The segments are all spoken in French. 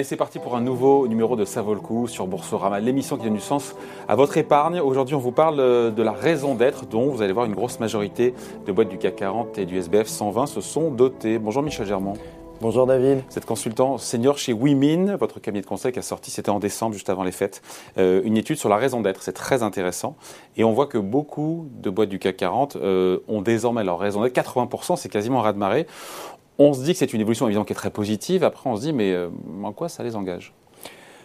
Allez, c'est parti pour un nouveau numéro de Ça vaut le coup sur Boursorama, l'émission qui donne du sens à votre épargne. Aujourd'hui, on vous parle euh, de la raison d'être dont vous allez voir une grosse majorité de boîtes du CAC 40 et du SBF 120 se sont dotées. Bonjour Michel Germont. Bonjour David. Vous êtes consultant senior chez WeMin, votre cabinet de conseil qui a sorti, c'était en décembre, juste avant les fêtes, euh, une étude sur la raison d'être. C'est très intéressant. Et on voit que beaucoup de boîtes du CAC 40 euh, ont désormais leur raison d'être. 80%, c'est quasiment un raz-de-marée. On se dit que c'est une évolution évidemment qui est très positive. Après, on se dit, mais euh, en quoi ça les engage?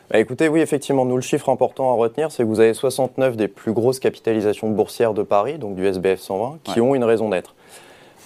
Bah, écoutez, oui, effectivement, nous, le chiffre important à retenir, c'est que vous avez 69 des plus grosses capitalisations boursières de Paris, donc du SBF 120, qui ont une raison d'être.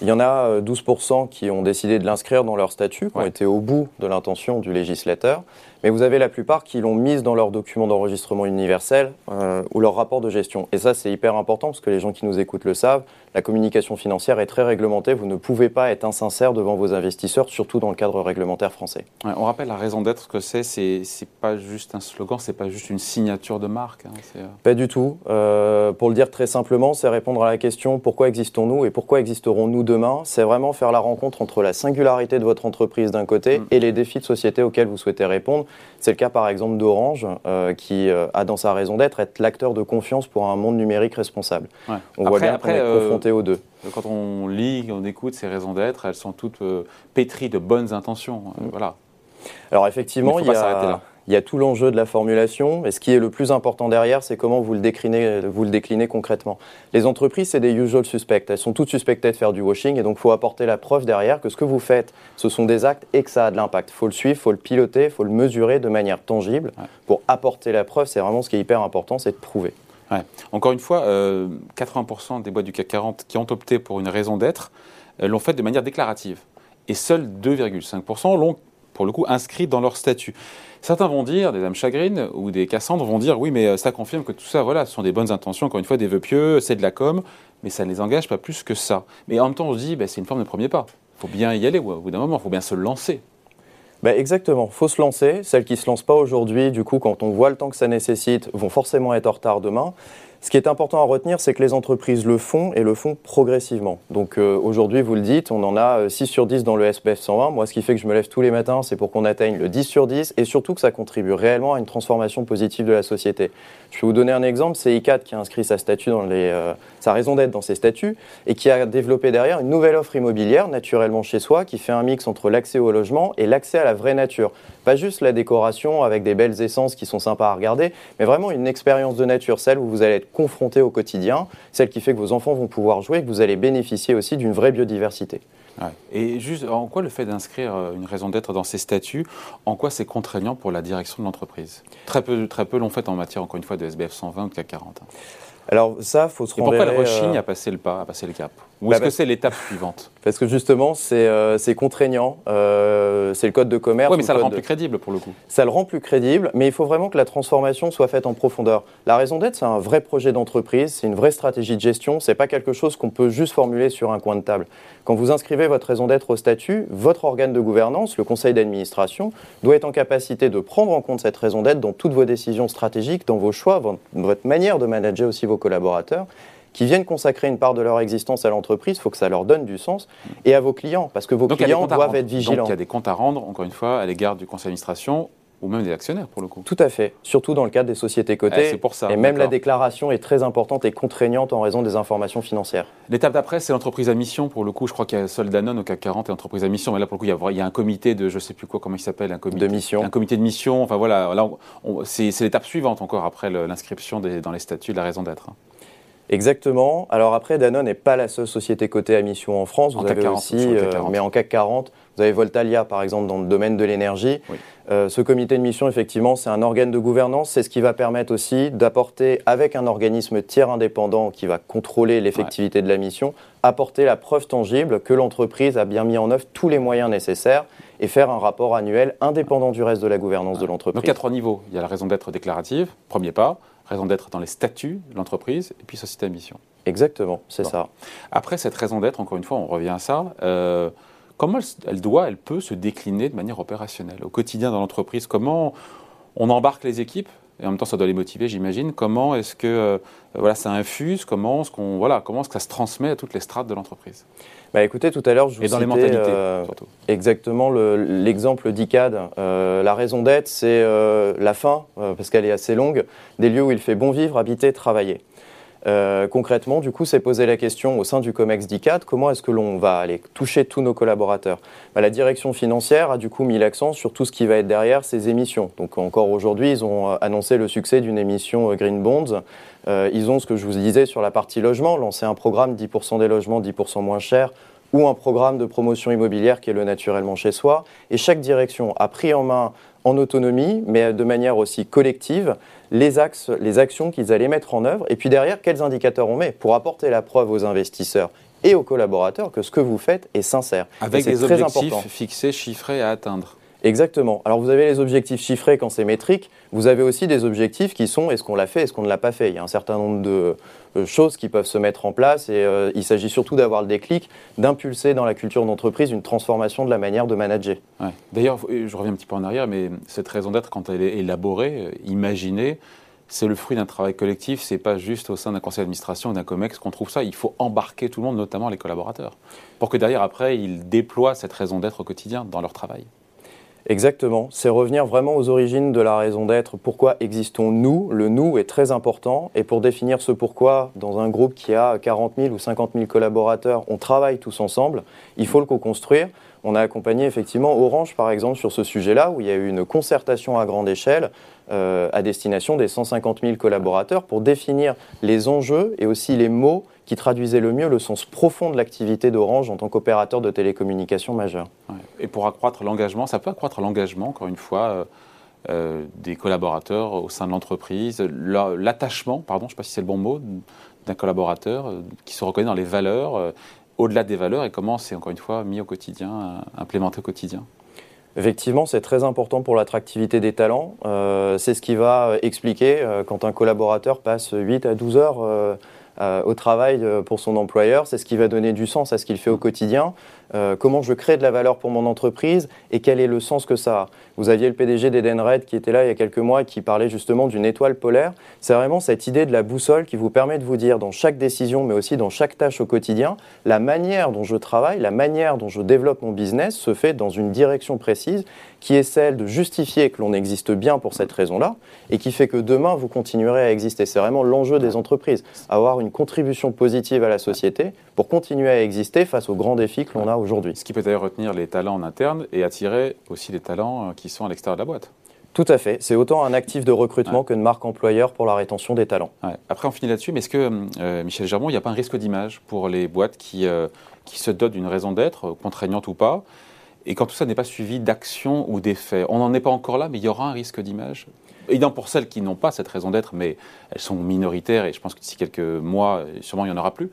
Il y en a 12% euh, qui ont décidé de l'inscrire dans leur statut, qui ont été au bout de l'intention du législateur. Mais vous avez la plupart qui l'ont mise dans leur document d'enregistrement universel euh, ou leur rapport de gestion. Et ça, c'est hyper important parce que les gens qui nous écoutent le savent. La communication financière est très réglementée. Vous ne pouvez pas être insincère devant vos investisseurs, surtout dans le cadre réglementaire français. on rappelle la raison d'être que c'est. C'est pas juste un slogan, c'est pas juste une signature de marque. Hein, euh. pas du tout. Euh, pour le dire très simplement, c'est répondre à la question pourquoi existons-nous et pourquoi existerons-nous demain? C'est vraiment faire la rencontre entre la singularité de votre entreprise d'un côté mm. et les défis de société auxquels vous souhaitez répondre. C'est le cas par exemple d'Orange, euh, qui euh, a dans sa raison d'être être l'acteur de confiance pour un monde numérique responsable. On voit bien qu'on est euh, confronté aux deux. Quand on lit, on écoute ces raisons d'être, elles sont toutes pétries de bonnes intentions. Mm. Voilà. Alors effectivement, il, il y a il y a tout l'enjeu de la formulation, et ce qui est le plus important derrière, c'est comment vous le déclinez, vous le déclinez concrètement. Les entreprises, c'est des usual suspects. Elles sont toutes suspectées de faire du washing, et donc il faut apporter la preuve derrière que ce que vous faites, ce sont des actes et que ça a de l'impact. Il faut le suivre, il faut le piloter, il faut le mesurer de manière tangible. Pour apporter la preuve, c'est vraiment ce qui est hyper important, c'est de prouver. Encore une fois, 80% euh, des boîtes du CAC 40 qui ont opté pour une raison d'être euh, l'ont fait de manière déclarative. Et seuls 2,5% l'ont, pour le coup, inscrit dans leur statut. Certains vont dire, des âmes chagrines ou des Cassandres vont dire oui, mais euh, ça confirme que tout ça, voilà, ce sont des bonnes intentions, encore une fois, des vœux pieux, c'est de la com, mais ça ne les engage pas plus que ça. Mais en même temps, on se dit, bah, c'est une forme de premier pas. Il faut bien y aller au bout d'un moment, il faut bien se lancer. Ben exactement, faut se lancer. Celles qui ne se lancent pas aujourd'hui, du coup, quand on voit le temps que ça nécessite, vont forcément être en retard demain. Ce qui est important à retenir, c'est que les entreprises le font et le font progressivement. Donc euh, aujourd'hui, vous le dites, on en a 6 euh, sur 10 dans le SPF 120. Moi, ce qui fait que je me lève tous les matins, c'est pour qu'on atteigne le 10 sur 10 et surtout que ça contribue réellement à une transformation positive de la société. Je vais vous donner un exemple, c'est ICAT qui a inscrit sa, euh, sa raison d'être dans ses statuts et qui a développé derrière une nouvelle offre immobilière naturellement chez soi qui fait un mix entre l'accès au logement et l'accès à la vraie nature. Pas juste la décoration avec des belles essences qui sont sympas à regarder, mais vraiment une expérience de nature, celle où vous allez être confronté au quotidien, celle qui fait que vos enfants vont pouvoir jouer et que vous allez bénéficier aussi d'une vraie biodiversité. Et juste, en quoi le fait d'inscrire euh, une raison d'être dans ces statuts, en quoi c'est contraignant pour la direction de l'entreprise? Très peu, très peu l'ont fait en matière, encore une fois, de SBF 120 ou de CAC 40. Alors ça, faut se Et pourquoi le rechigne à passer le pas, à passer le cap? Ou bah est-ce que c'est l'étape suivante Parce que justement, c'est euh, contraignant. Euh, c'est le code de commerce. Oui, mais ça le rend plus crédible pour le coup. Ça le rend plus crédible, mais il faut vraiment que la transformation soit faite en profondeur. La raison d'être, c'est un vrai projet d'entreprise, c'est une vraie stratégie de gestion. C'est pas quelque chose qu'on peut juste formuler sur un coin de table. Quand vous inscrivez votre raison d'être au statut, votre organe de gouvernance, le conseil d'administration, doit être en capacité de prendre en compte cette raison d'être dans toutes vos décisions stratégiques, dans vos choix, dans votre manière de manager aussi vos collaborateurs qui viennent consacrer une part de leur existence à l'entreprise, il faut que ça leur donne du sens, et à vos clients, parce que vos clients doivent être vigilants. Donc il y a des comptes à rendre, encore une fois, à l'égard du conseil d'administration ou même des actionnaires pour le coup. Tout à fait, surtout dans le cadre des sociétés cotées. c'est pour ça. Et même la déclaration est très importante et contraignante en raison des informations financières. L'étape d'après, c'est l'entreprise à mission. Pour le coup, je crois qu'il y a seul Danone au CAC 40 et entreprise à mission. Mais là, pour le coup, il y a, un comité de, je sais plus quoi, comment il s'appelle, un comité de mission. Un comité de mission. Enfin voilà, là, c'est l'étape suivante encore après l'inscription dans les statuts de la raison d'être. Hein. Exactement. Alors après, Danone n'est pas la seule société cotée à mission en France. Vous avez aussi, euh, mais en CAC 40, vous avez Voltalia par exemple dans le domaine de l'énergie. Euh, ce comité de mission, effectivement, c'est un organe de gouvernance. C'est ce qui va permettre aussi d'apporter, avec un organisme tiers indépendant qui va contrôler l'effectivité de la mission, apporter la preuve tangible que l'entreprise a bien mis en œuvre tous les moyens nécessaires et faire un rapport annuel indépendant du reste de la gouvernance de l'entreprise. Donc il y a trois niveaux. Il y a la raison d'être déclarative, premier pas raison d'être dans les statuts de l'entreprise, et puis société à mission. Exactement, c'est ça. Après cette raison d'être, encore une fois, on revient à ça. Euh, comment elle, doit, elle peut se décliner de manière opérationnelle au quotidien dans l'entreprise? Comment on embarque les équipes? Et en même temps ça doit les motiver, j'imagine. Comment est-ce que voilà, ça infuse? Comment est-ce qu'on voilà, comment est-ce que ça se transmet à toutes les strates de l'entreprise? Bah écoutez, tout à l'heure, je vous Et dans les mentalités, surtout. Exactement l'exemple d'ICAD. la raison d'être, c'est la fin, parce qu'elle est assez longue, des lieux où il fait bon vivre, habiter, travailler. Euh, concrètement, du coup, c'est poser la question au sein du COMEX d'ICAD, comment est-ce que l'on va aller toucher tous nos collaborateurs? Bah, La direction financière a du coup mis l'accent sur tout ce qui va être derrière ces émissions. Donc encore aujourd'hui, ils ont euh, annoncé le succès d'une émission euh, Green Bonds. ils ont, ce que je vous disais sur la partie logement, lancé un programme 10% des logements, 10% moins cher, ou un programme de promotion immobilière qui est le naturellement chez soi. Et chaque direction a pris en main en autonomie, mais de manière aussi collective, les axes, les actions qu'ils allaient mettre en œuvre, et puis derrière, quels indicateurs on met pour apporter la preuve aux investisseurs et aux collaborateurs que ce que vous faites est sincère. Avec des objectifs fixés, chiffrés à atteindre. Exactement. Alors vous avez les objectifs chiffrés quand c'est métrique, vous avez aussi des objectifs qui sont est-ce qu'on l'a fait, est-ce qu'on ne l'a pas fait? Il y a un certain nombre de euh, choses qui peuvent se mettre en place et euh, il s'agit surtout d'avoir le déclic, d'impulser dans la culture d'entreprise une transformation de la manière de manager. D'ailleurs, je reviens un petit peu en arrière, mais cette raison d'être, quand elle est élaborée, euh, imaginée, c'est le fruit d'un travail collectif, c'est pas juste au sein d'un conseil d'administration ou d'un COMEX qu'on trouve ça. Il faut embarquer tout le monde, notamment les collaborateurs, pour que derrière, après, ils déploient cette raison d'être au quotidien dans leur travail. Exactement, c'est revenir vraiment aux origines de la raison d'être. Pourquoi existons-nous? Le nous est très important. Et pour définir ce pourquoi, dans un groupe qui a 40 000 ou 50 000 collaborateurs, on travaille tous ensemble, il faut le co-construire. On a accompagné effectivement Orange, par exemple, sur ce sujet-là, où il y a eu une concertation à grande échelle euh, à destination des 150 000 collaborateurs pour définir les enjeux et aussi les mots qui traduisait le mieux le sens profond de l'activité d'Orange en tant qu'opérateur de télécommunications majeur. Et pour accroître l'engagement, ça peut accroître l'engagement, encore une fois, euh, euh, des collaborateurs au sein de l'entreprise, l'attachement, pardon, je ne sais pas si c'est le bon mot, d'un collaborateur qui se reconnaît dans les valeurs, au-delà des valeurs, et comment c'est, encore une fois, mis au quotidien, implémenté au quotidien. Effectivement, c'est très important pour l'attractivité des talents. c'est ce qui va expliquer quand un collaborateur passe 8 à 12 heures euh, au travail euh, pour son employeur, c'est ce qui va donner du sens à ce qu'il fait au quotidien, euh, comment je crée de la valeur pour mon entreprise et quel est le sens que ça a. Vous aviez le PDG d'Edenred qui était là il y a quelques mois et qui parlait justement d'une étoile polaire. C'est vraiment cette idée de la boussole qui vous permet de vous dire dans chaque décision, mais aussi dans chaque tâche au quotidien, la manière dont je travaille, la manière dont je développe mon business se fait dans une direction précise qui est celle de justifier que l'on existe bien pour cette raison-là et qui fait que demain vous continuerez à exister. C'est vraiment l'enjeu des entreprises, avoir une contribution positive à la société pour continuer à exister face aux grands défis que l'on a aujourd'hui. Ce qui peut d'ailleurs retenir les talents en interne et attirer aussi les talents euh, qui sont à l'extérieur de la boîte. Tout à fait. C'est autant un actif de recrutement que qu'une marque employeur pour la rétention des talents. Après, on finit là-dessus, mais est-ce que, euh, Michel Germont, il n'y a pas un risque d'image pour les boîtes qui, euh, qui se dotent d'une raison d'être, contraignante ou pas, et quand tout ça n'est pas suivi d'actions ou d'effets On n'en est pas encore là, mais il y aura un risque d'image? Évidemment pour celles qui n'ont pas cette raison d'être, mais elles sont minoritaires et je pense que d'ici quelques mois, sûrement il n'y en aura plus.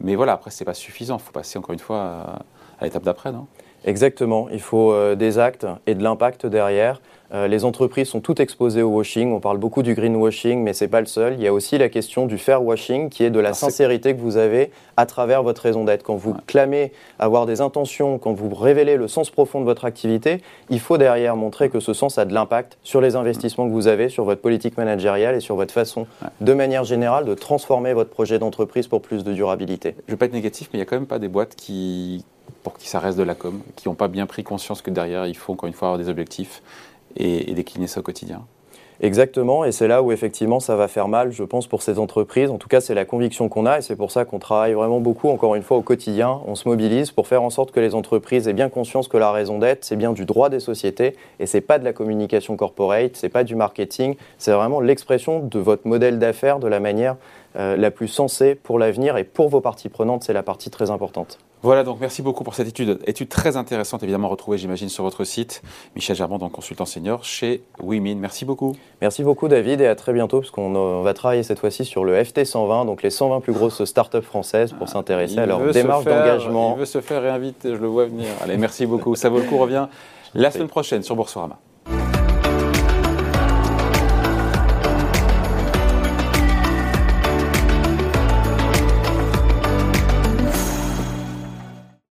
Mais voilà, après, ce n'est pas suffisant. Il faut passer encore une fois à, l'étape d'après, non? Exactement. Il faut euh, des actes et de l'impact derrière. Euh, les entreprises sont toutes exposées au washing. On parle beaucoup du greenwashing, mais ce n'est pas le seul. Il y a aussi la question du fair washing, qui est de la sincérité que vous avez à travers votre raison d'être. Quand vous clamez avoir des intentions, quand vous révélez le sens profond de votre activité, il faut derrière montrer que ce sens a de l'impact sur les investissements que vous avez, sur votre politique managériale et sur votre façon, de manière générale, de transformer votre projet d'entreprise pour plus de durabilité. Je ne veux pas être négatif, mais il n'y a quand même pas des boîtes qui, pour qui ça reste de la com, qui n'ont pas bien pris conscience que derrière, il faut encore une fois avoir des objectifs et, décliner ça au quotidien. Exactement, et c'est là où effectivement ça va faire mal, je pense, pour ces entreprises. En tout cas, c'est la conviction qu'on a, et c'est pour ça qu'on travaille vraiment beaucoup, encore une fois, au quotidien. On se mobilise pour faire en sorte que les entreprises aient bien conscience que la raison d'être, c'est bien du droit des sociétés, et c'est pas de la communication corporate, c'est pas du marketing, c'est vraiment l'expression de votre modèle d'affaires de la manière euh, la plus sensée pour l'avenir, et pour vos parties prenantes, c'est la partie très importante. Voilà, donc merci beaucoup pour cette étude. Étude très intéressante, évidemment retrouvée, j'imagine, sur votre site. Michel Germand, donc consultant senior chez Wimin. Merci beaucoup. Merci beaucoup, David, et à très bientôt, parce qu'on va travailler cette fois-ci sur le FT 120, donc les 120 plus grosses startups françaises, pour ah, s'intéresser à leur démarche d'engagement. Il veut se faire réinviter, je le vois venir. Allez, merci beaucoup. Ça vaut le coup, revient la semaine prochaine sur Boursorama.